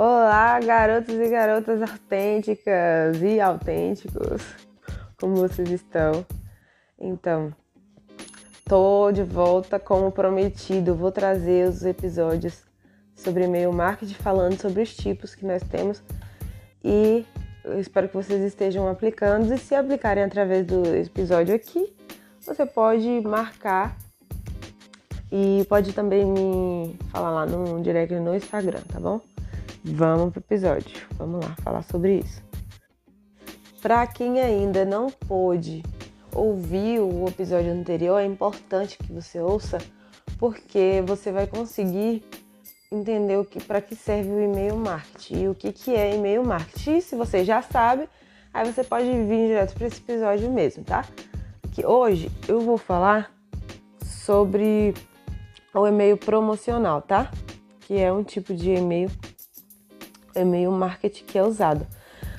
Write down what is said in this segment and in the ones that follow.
Olá, garotos e garotas autênticas e autênticos, como vocês estão? Então, tô de volta como prometido. Vou trazer os episódios sobre e-mail marketing, falando sobre os tipos que nós temos e espero que vocês estejam aplicando. E se aplicarem através do episódio aqui, você pode marcar e pode também me falar lá no direct no Instagram, tá bom? Vamos pro episódio. Vamos lá falar sobre isso. Para quem ainda não pôde ouvir o episódio anterior, é importante que você ouça, porque você vai conseguir entender o que para que serve o e-mail marketing e o que, que é e-mail marketing. Se você já sabe, aí você pode vir direto para esse episódio mesmo, tá? Que hoje eu vou falar sobre o e-mail promocional, tá? Que é um tipo de e-mail, e-mail marketing que é usado.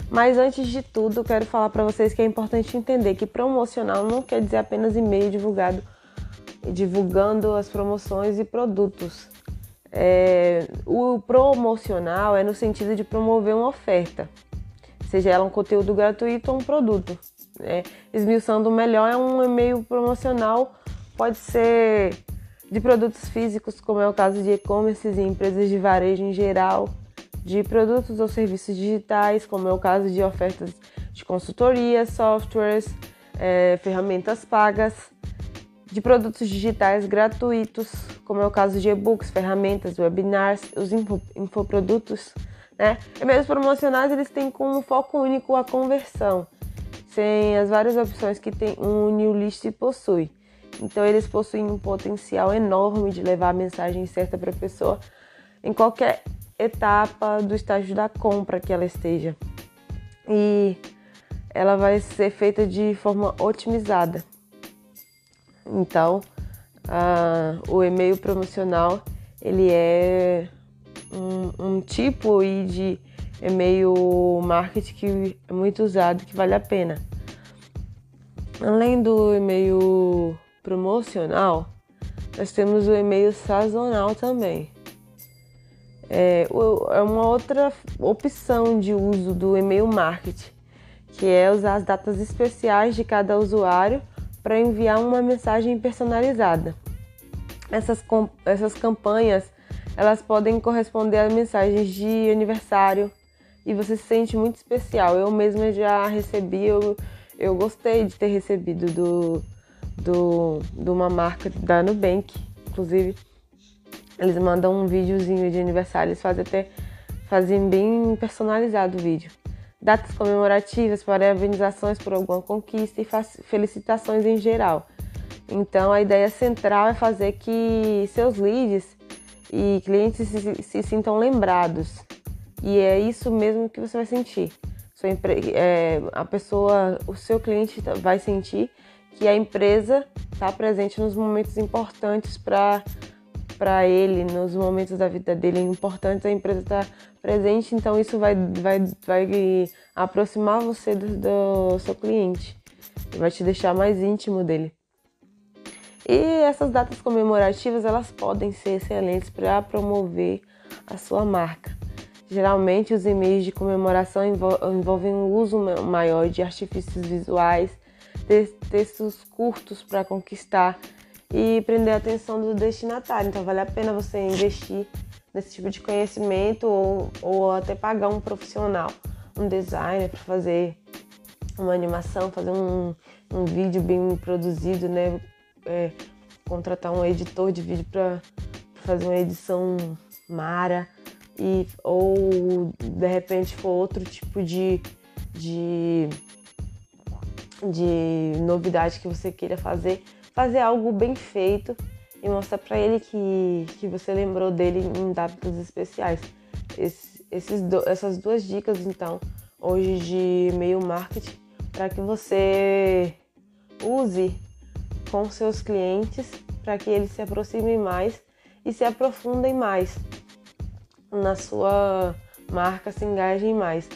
Mas antes de tudo, quero falar para vocês que é importante entender que promocional não quer dizer apenas e-mail divulgado divulgando as promoções e produtos. É, o promocional é no sentido de promover uma oferta, seja ela um conteúdo gratuito ou um produto. Né? Esmiuçando melhor, é um e-mail promocional, pode ser de produtos físicos, como é o caso de e-commerce e empresas de varejo em geral, de produtos ou serviços digitais, como é o caso de ofertas de consultoria, softwares, é, ferramentas pagas, de produtos digitais gratuitos, como é o caso de e-books, ferramentas, webinars, os info, infoprodutos. Né? E-mails promocionais eles têm como foco único a conversão, sem as várias opções que tem um new list possui. Então eles possuem um potencial enorme de levar a mensagem certa para a pessoa em qualquer etapa do estágio da compra que ela esteja. E ela vai ser feita de forma otimizada. Então, o e-mail promocional ele é um, um tipo de e-mail marketing que é muito usado, que vale a pena. Além do e-mail promocional, nós temos o e-mail sazonal também. É, é uma outra opção de uso do e-mail marketing, que é usar as datas especiais de cada usuário para enviar uma mensagem personalizada. Essas, essas campanhas elas podem corresponder a mensagens de aniversário e você se sente muito especial. Eu mesma já recebi, eu, eu gostei de ter recebido do, do, de uma marca da Nubank, inclusive. Eles mandam um videozinho de aniversário, eles fazem até fazem bem personalizado o vídeo. Datas comemorativas, parabenizações por alguma conquista e felicitações em geral. Então a ideia central é fazer que seus leads e clientes se, se sintam lembrados. E é isso mesmo que você vai sentir. É, a pessoa, o seu cliente vai sentir que a empresa está presente nos momentos importantes para para ele, nos momentos da vida dele importantes, a empresa está presente, então isso vai, vai, vai aproximar você do, do seu cliente, vai te deixar mais íntimo dele. E essas datas comemorativas elas podem ser excelentes para promover a sua marca. Geralmente os e-mails de comemoração envolvem o uso maior de artifícios visuais, textos curtos para conquistar e prender a atenção do destinatário. Então vale a pena você investir nesse tipo de conhecimento ou, ou até pagar um profissional, um designer para fazer uma animação, fazer um, um vídeo bem produzido, né? É, contratar um editor de vídeo para fazer uma edição mara e ou de repente for outro tipo de, de de novidade que você queira fazer, fazer algo bem feito e mostrar para ele que, que você lembrou dele em datas especiais. Esse, esses do, essas duas dicas, então, hoje de e-mail marketing, para que você use com seus clientes, para que eles se aproximem mais e se aprofundem mais na sua marca, se engajem mais.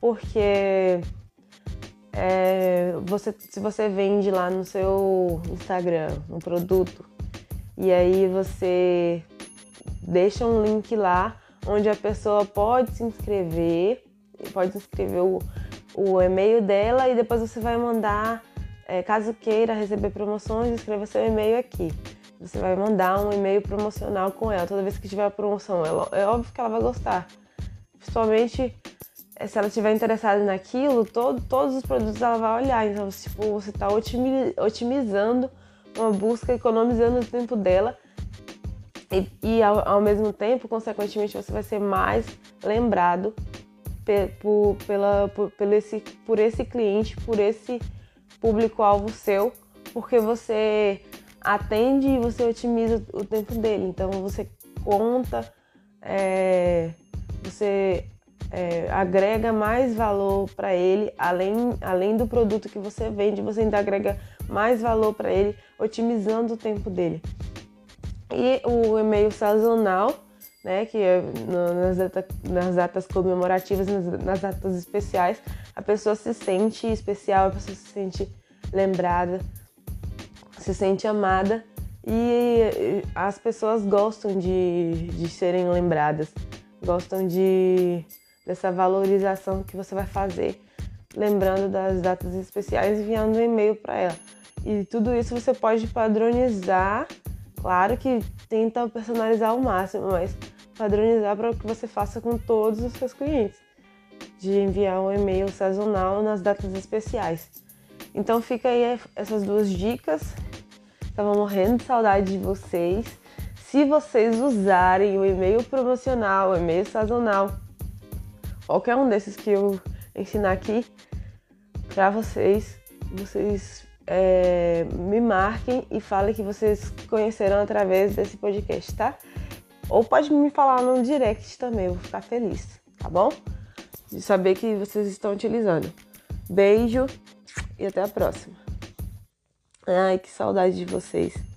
Porque é, você, se você vende lá no seu Instagram um produto e aí você deixa um link lá onde a pessoa pode se inscrever, pode inscrever o, o e-mail dela e depois você vai mandar, é, caso queira receber promoções, escreva seu e-mail aqui. Você vai mandar um e-mail promocional com ela toda vez que tiver a promoção. É, é óbvio que ela vai gostar. Principalmente se ela estiver interessada naquilo, todo, todos os produtos ela vai olhar. Então, tipo, você está otimizando uma busca, economizando o tempo dela e, e ao, ao, mesmo tempo, consequentemente, você vai ser mais lembrado pe, por, pela, por, pelo esse, por esse cliente, por esse público-alvo seu, porque você atende e você otimiza o tempo dele. Então você conta, é, você é, agrega mais valor para ele, além, além do produto que você vende, você ainda agrega mais valor para ele, otimizando o tempo dele. E o e-mail sazonal, né, que é nas, data, nas datas comemorativas, nas, nas datas especiais, a pessoa se sente especial, a pessoa se sente lembrada, se sente amada e as pessoas gostam de, de serem lembradas, gostam de dessa valorização que você vai fazer, lembrando das datas especiais, enviando um e-mail para ela. E tudo isso você pode padronizar Claro que tenta personalizar ao máximo, mas padronizar para que você faça com todos os seus clientes, de enviar um e-mail sazonal nas datas especiais. Então fica aí essas duas dicas. Estava morrendo de saudade de vocês. Se vocês usarem o e-mail promocional, o e-mail sazonal, qualquer um desses que eu ensinar aqui para vocês, vocês é, me marquem e falem que vocês conheceram através desse podcast, tá? Ou pode me falar no direct também, eu vou ficar feliz, tá bom? De saber que vocês estão utilizando. Beijo e até a próxima. Ai, que saudade de vocês.